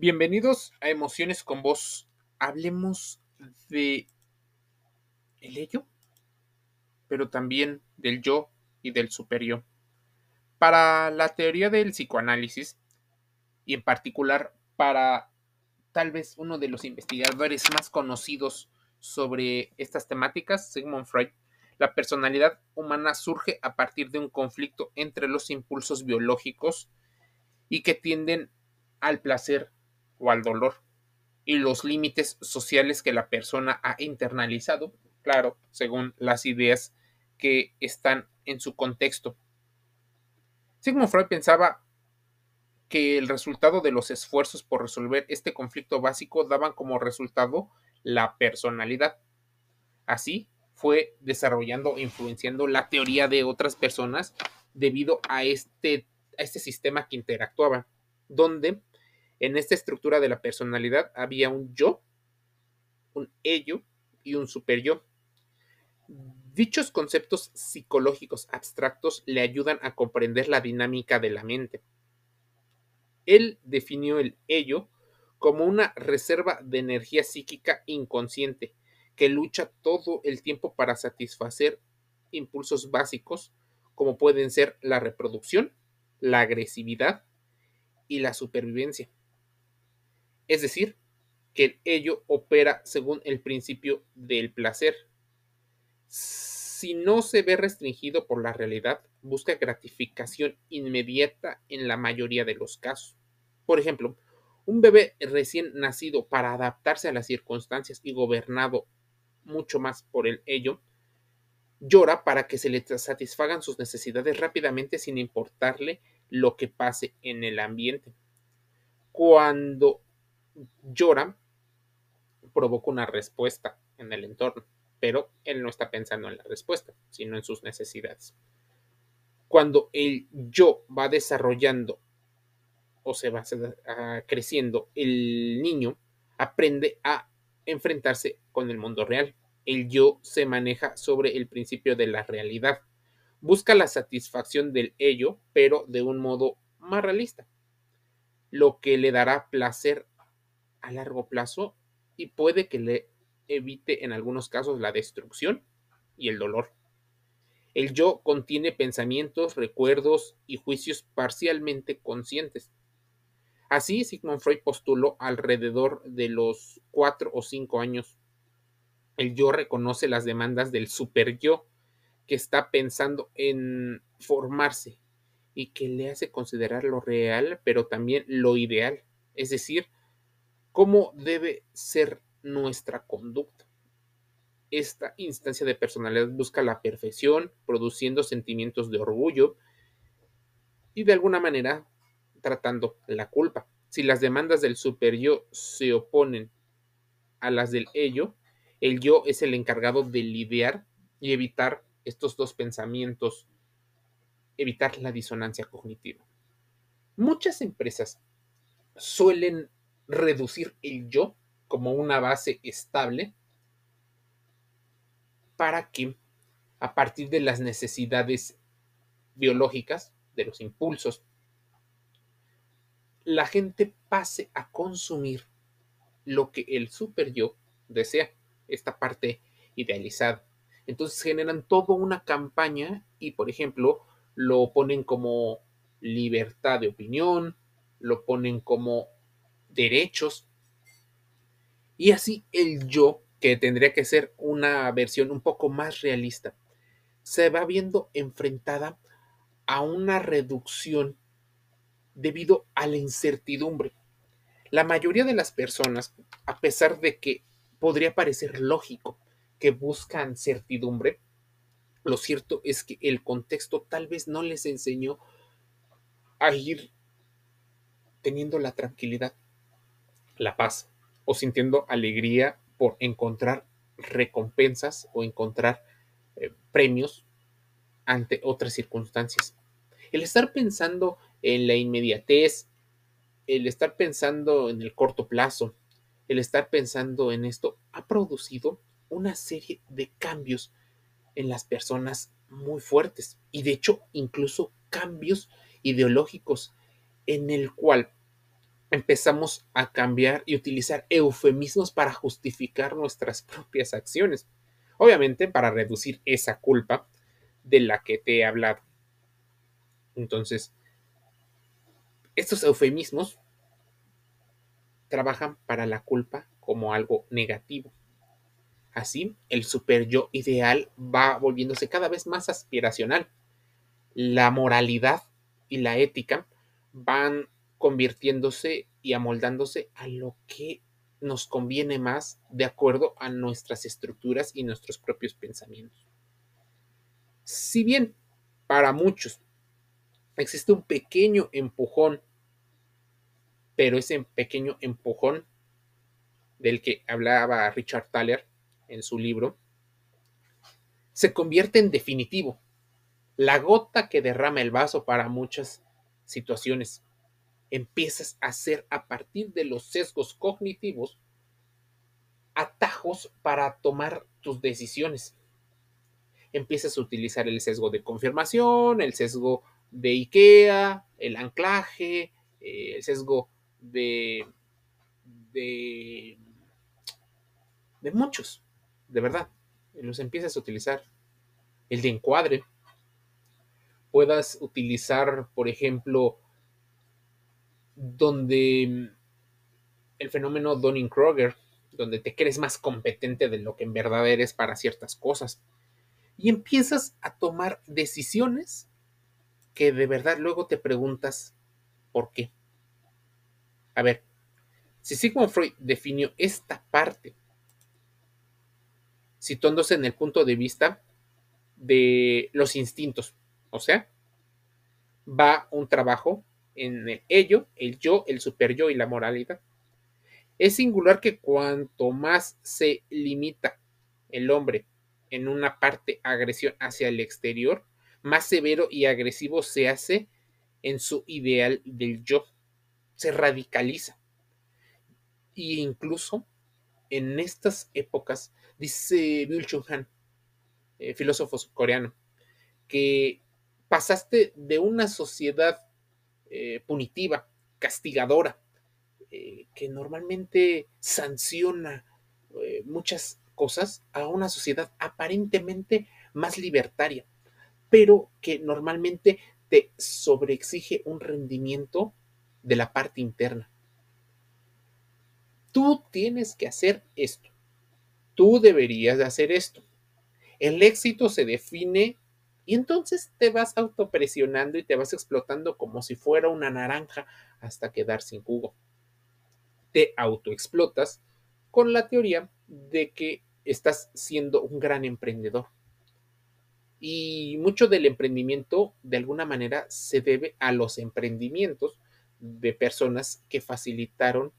Bienvenidos a Emociones con Vos. Hablemos de el ello, pero también del yo y del superior. Para la teoría del psicoanálisis, y en particular para tal vez uno de los investigadores más conocidos sobre estas temáticas, Sigmund Freud, la personalidad humana surge a partir de un conflicto entre los impulsos biológicos y que tienden al placer o al dolor y los límites sociales que la persona ha internalizado, claro, según las ideas que están en su contexto. Sigmund Freud pensaba que el resultado de los esfuerzos por resolver este conflicto básico daban como resultado la personalidad. Así fue desarrollando influenciando la teoría de otras personas debido a este, a este sistema que interactuaba, donde en esta estructura de la personalidad había un yo, un ello y un superyo. Dichos conceptos psicológicos abstractos le ayudan a comprender la dinámica de la mente. Él definió el ello como una reserva de energía psíquica inconsciente que lucha todo el tiempo para satisfacer impulsos básicos como pueden ser la reproducción, la agresividad y la supervivencia. Es decir, que ello opera según el principio del placer. Si no se ve restringido por la realidad, busca gratificación inmediata en la mayoría de los casos. Por ejemplo, un bebé recién nacido para adaptarse a las circunstancias y gobernado mucho más por el ello, llora para que se le satisfagan sus necesidades rápidamente sin importarle lo que pase en el ambiente. Cuando llora, provoca una respuesta en el entorno, pero él no está pensando en la respuesta, sino en sus necesidades. Cuando el yo va desarrollando o se va creciendo, el niño aprende a enfrentarse con el mundo real. El yo se maneja sobre el principio de la realidad. Busca la satisfacción del ello, pero de un modo más realista, lo que le dará placer a largo plazo y puede que le evite en algunos casos la destrucción y el dolor. El yo contiene pensamientos, recuerdos y juicios parcialmente conscientes. Así, Sigmund Freud postuló alrededor de los cuatro o cinco años. El yo reconoce las demandas del super yo que está pensando en formarse y que le hace considerar lo real, pero también lo ideal, es decir, cómo debe ser nuestra conducta. Esta instancia de personalidad busca la perfección, produciendo sentimientos de orgullo y de alguna manera tratando la culpa. Si las demandas del super yo se oponen a las del ello, el yo es el encargado de lidiar y evitar estos dos pensamientos, evitar la disonancia cognitiva. Muchas empresas suelen reducir el yo como una base estable para que a partir de las necesidades biológicas, de los impulsos, la gente pase a consumir lo que el super yo desea, esta parte idealizada. Entonces generan toda una campaña y, por ejemplo, lo ponen como libertad de opinión, lo ponen como derechos. Y así el yo, que tendría que ser una versión un poco más realista, se va viendo enfrentada a una reducción debido a la incertidumbre. La mayoría de las personas, a pesar de que podría parecer lógico que buscan certidumbre, lo cierto es que el contexto tal vez no les enseñó a ir teniendo la tranquilidad la paz o sintiendo alegría por encontrar recompensas o encontrar eh, premios ante otras circunstancias. El estar pensando en la inmediatez, el estar pensando en el corto plazo, el estar pensando en esto ha producido una serie de cambios en las personas muy fuertes y de hecho incluso cambios ideológicos en el cual empezamos a cambiar y utilizar eufemismos para justificar nuestras propias acciones. Obviamente para reducir esa culpa de la que te he hablado. Entonces, estos eufemismos trabajan para la culpa como algo negativo. Así, el super yo ideal va volviéndose cada vez más aspiracional. La moralidad y la ética van convirtiéndose y amoldándose a lo que nos conviene más de acuerdo a nuestras estructuras y nuestros propios pensamientos. Si bien para muchos existe un pequeño empujón, pero ese pequeño empujón del que hablaba Richard Thaler en su libro, se convierte en definitivo, la gota que derrama el vaso para muchas situaciones. Empiezas a hacer a partir de los sesgos cognitivos atajos para tomar tus decisiones. Empiezas a utilizar el sesgo de confirmación, el sesgo de IKEA, el anclaje, eh, el sesgo de, de, de muchos de verdad, los empiezas a utilizar. El de encuadre. Puedas utilizar, por ejemplo, donde el fenómeno Donning-Kroger, donde te crees más competente de lo que en verdad eres para ciertas cosas. Y empiezas a tomar decisiones que de verdad luego te preguntas por qué. A ver, si Sigmund Freud definió esta parte situándose en el punto de vista de los instintos. O sea, va un trabajo en el ello, el yo, el super yo y la moralidad. Es singular que cuanto más se limita el hombre en una parte agresión hacia el exterior, más severo y agresivo se hace en su ideal del yo. Se radicaliza. E incluso en estas épocas Dice Bill Chung Han, eh, filósofo coreano, que pasaste de una sociedad eh, punitiva, castigadora, eh, que normalmente sanciona muchas cosas, a una sociedad aparentemente más libertaria, pero que normalmente te sobreexige un rendimiento de la parte interna. Tú tienes que hacer esto tú deberías de hacer esto. El éxito se define y entonces te vas autopresionando y te vas explotando como si fuera una naranja hasta quedar sin jugo. Te autoexplotas con la teoría de que estás siendo un gran emprendedor. Y mucho del emprendimiento, de alguna manera, se debe a los emprendimientos de personas que facilitaron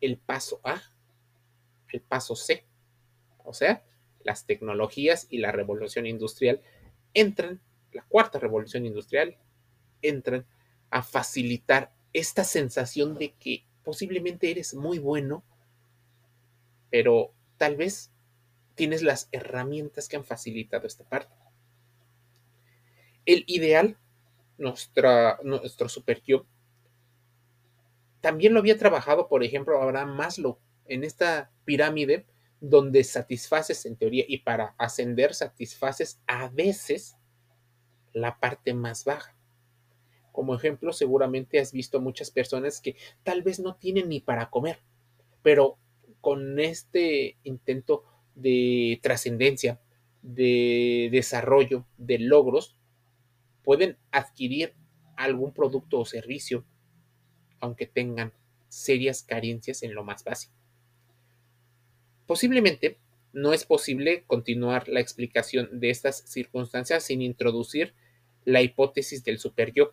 el paso A, el paso C. O sea, las tecnologías y la revolución industrial entran, la cuarta revolución industrial, entran a facilitar esta sensación de que posiblemente eres muy bueno, pero tal vez tienes las herramientas que han facilitado esta parte. El ideal, nuestra, nuestro super también lo había trabajado, por ejemplo, Abraham Maslow en esta pirámide donde satisfaces en teoría y para ascender satisfaces a veces la parte más baja. Como ejemplo, seguramente has visto muchas personas que tal vez no tienen ni para comer, pero con este intento de trascendencia, de desarrollo, de logros, pueden adquirir algún producto o servicio, aunque tengan serias carencias en lo más básico. Posiblemente no es posible continuar la explicación de estas circunstancias sin introducir la hipótesis del superyo,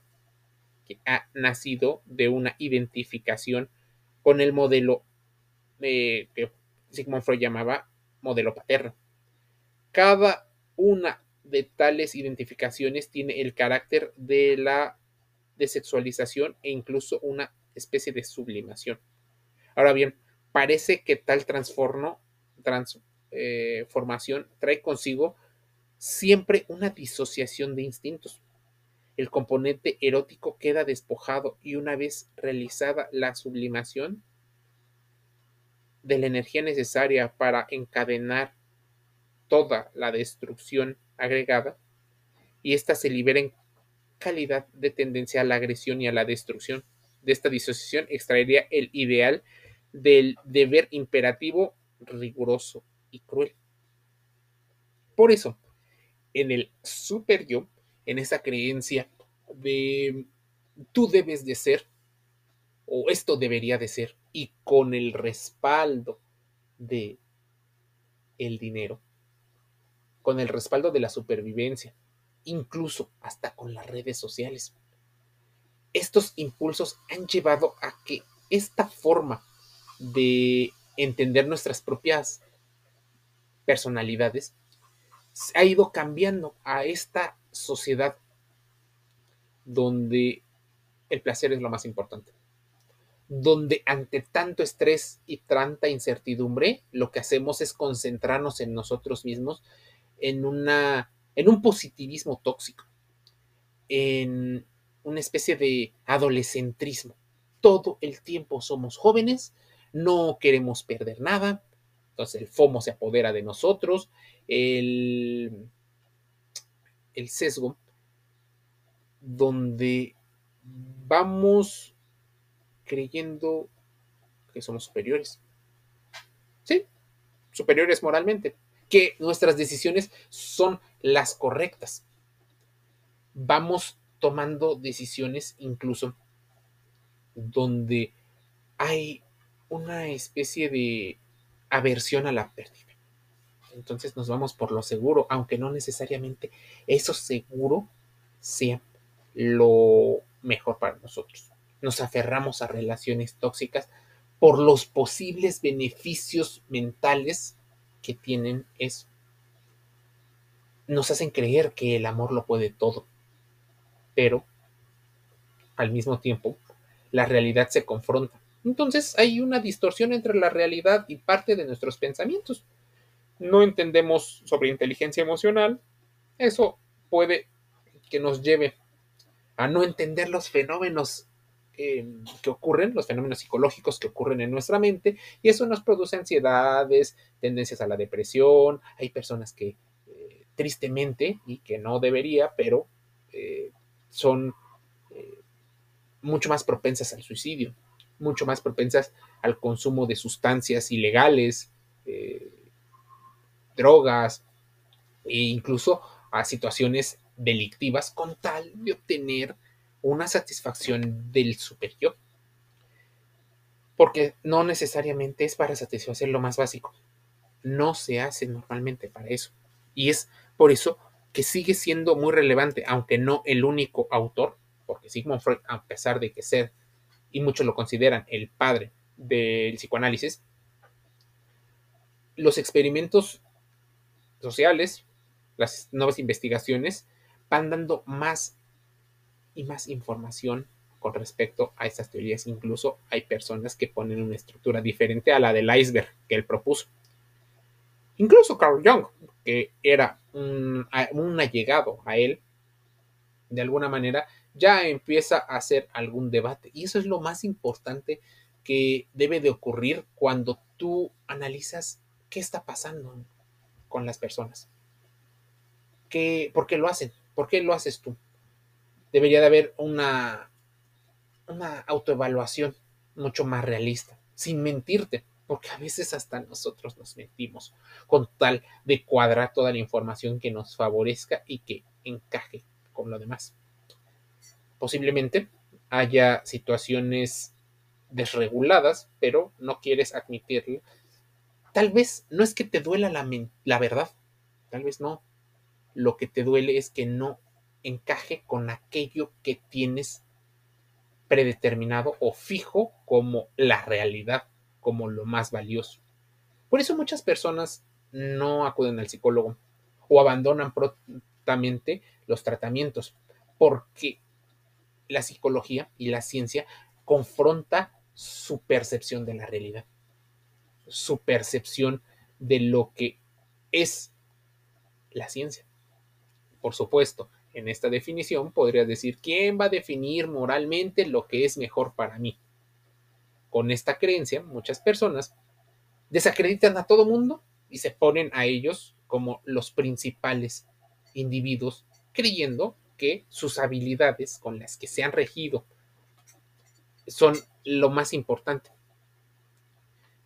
que ha nacido de una identificación con el modelo que Sigmund Freud llamaba modelo paterno. Cada una de tales identificaciones tiene el carácter de la desexualización e incluso una especie de sublimación. Ahora bien, parece que tal transformo transformación eh, trae consigo siempre una disociación de instintos. el componente erótico queda despojado y una vez realizada la sublimación de la energía necesaria para encadenar toda la destrucción agregada, y ésta se libera en calidad de tendencia a la agresión y a la destrucción. De esta disociación extraería el ideal del deber imperativo, riguroso y cruel. Por eso, en el super yo, en esa creencia de tú debes de ser, o esto debería de ser, y con el respaldo de el dinero, con el respaldo de la supervivencia, incluso hasta con las redes sociales. Estos impulsos han llevado a que esta forma de entender nuestras propias personalidades ha ido cambiando a esta sociedad donde el placer es lo más importante, donde ante tanto estrés y tanta incertidumbre, lo que hacemos es concentrarnos en nosotros mismos en una en un positivismo tóxico, en una especie de adolescentrismo. Todo el tiempo somos jóvenes, no queremos perder nada, entonces el FOMO se apodera de nosotros, el, el sesgo, donde vamos creyendo que somos superiores. Sí, superiores moralmente, que nuestras decisiones son las correctas. Vamos tomando decisiones incluso donde hay una especie de aversión a la pérdida. Entonces nos vamos por lo seguro, aunque no necesariamente eso seguro sea lo mejor para nosotros. Nos aferramos a relaciones tóxicas por los posibles beneficios mentales que tienen eso. Nos hacen creer que el amor lo puede todo, pero al mismo tiempo la realidad se confronta. Entonces hay una distorsión entre la realidad y parte de nuestros pensamientos. No entendemos sobre inteligencia emocional. Eso puede que nos lleve a no entender los fenómenos Em, que ocurren, los fenómenos psicológicos que ocurren en nuestra mente, y eso nos produce ansiedades, tendencias a la depresión. Hay personas que eh, tristemente, y que no debería, pero eh, son eh, mucho más propensas al suicidio, mucho más propensas al consumo de sustancias ilegales, drogas e incluso a situaciones delictivas con tal de obtener una satisfacción del superior. Porque no necesariamente es para satisfacer lo más básico. No se hace normalmente para eso. Y es por eso que sigue siendo muy relevante, aunque no el único autor, porque Sigmund Freud, a pesar de que ser, y muchos lo consideran el padre del psicoanálisis, los experimentos sociales, las nuevas investigaciones, van dando más y más información con respecto a estas teorías. Incluso hay personas que ponen una estructura diferente a la del iceberg que él propuso. Incluso Carl Jung, que era un, un allegado a él, de alguna manera ya empieza a hacer algún debate. Y eso es lo más importante que debe de ocurrir cuando tú analizas qué está pasando con las personas. ¿Qué, ¿Por qué lo hacen? ¿Por qué lo haces tú? debería de haber una, una autoevaluación mucho más realista, sin mentirte, porque a veces hasta nosotros nos mentimos con tal de cuadrar toda la información que nos favorezca y que encaje con lo demás. Posiblemente haya situaciones desreguladas, pero no quieres admitirlo. Tal vez no es que te duela la, la verdad, tal vez no. Lo que te duele es que no encaje con aquello que tienes predeterminado o fijo como la realidad, como lo más valioso. Por eso muchas personas no acuden al psicólogo o abandonan prontamente los tratamientos, porque la psicología y la ciencia confronta su percepción de la realidad, su percepción de lo que es la ciencia. Por supuesto, en esta definición podrías decir, ¿quién va a definir moralmente lo que es mejor para mí? Con esta creencia, muchas personas desacreditan a todo mundo y se ponen a ellos como los principales individuos, creyendo que sus habilidades con las que se han regido son lo más importante.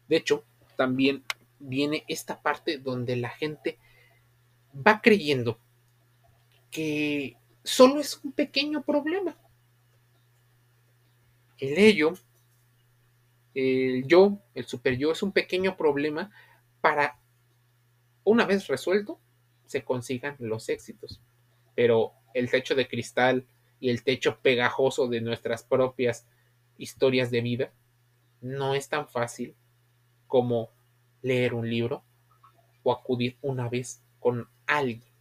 De hecho, también viene esta parte donde la gente va creyendo que solo es un pequeño problema. El ello, el yo, el super yo, es un pequeño problema para, una vez resuelto, se consigan los éxitos. Pero el techo de cristal y el techo pegajoso de nuestras propias historias de vida no es tan fácil como leer un libro o acudir una vez con alguien.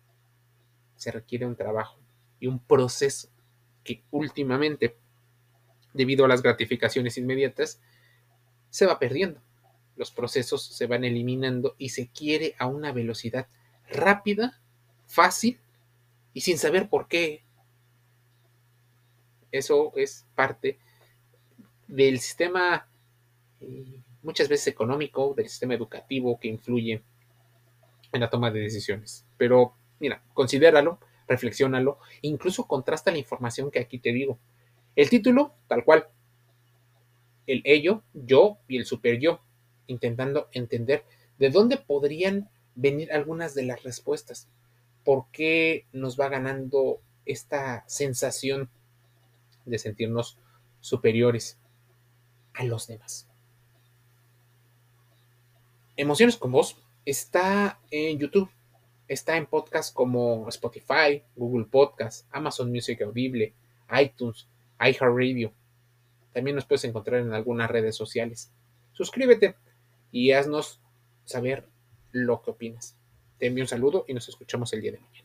Se requiere un trabajo y un proceso que últimamente, debido a las gratificaciones inmediatas, se va perdiendo. Los procesos se van eliminando y se quiere a una velocidad rápida, fácil y sin saber por qué. Eso es parte del sistema eh, muchas veces económico, del sistema educativo que influye en la toma de decisiones. Pero mira, considéralo, reflexiónalo, incluso contrasta la información que aquí te digo. El título, tal cual, el ello, yo y el super yo, intentando entender de dónde podrían venir algunas de las respuestas. ¿Por qué nos va ganando esta sensación de sentirnos superiores a los demás? Emociones con Voz está en YouTube, está en podcasts como Spotify, Google Podcast, Amazon Music Audible, iTunes, iHeartRadio. También nos puedes encontrar en algunas redes sociales. Suscríbete y haznos saber lo que opinas. Te envío un saludo y nos escuchamos el día de mañana.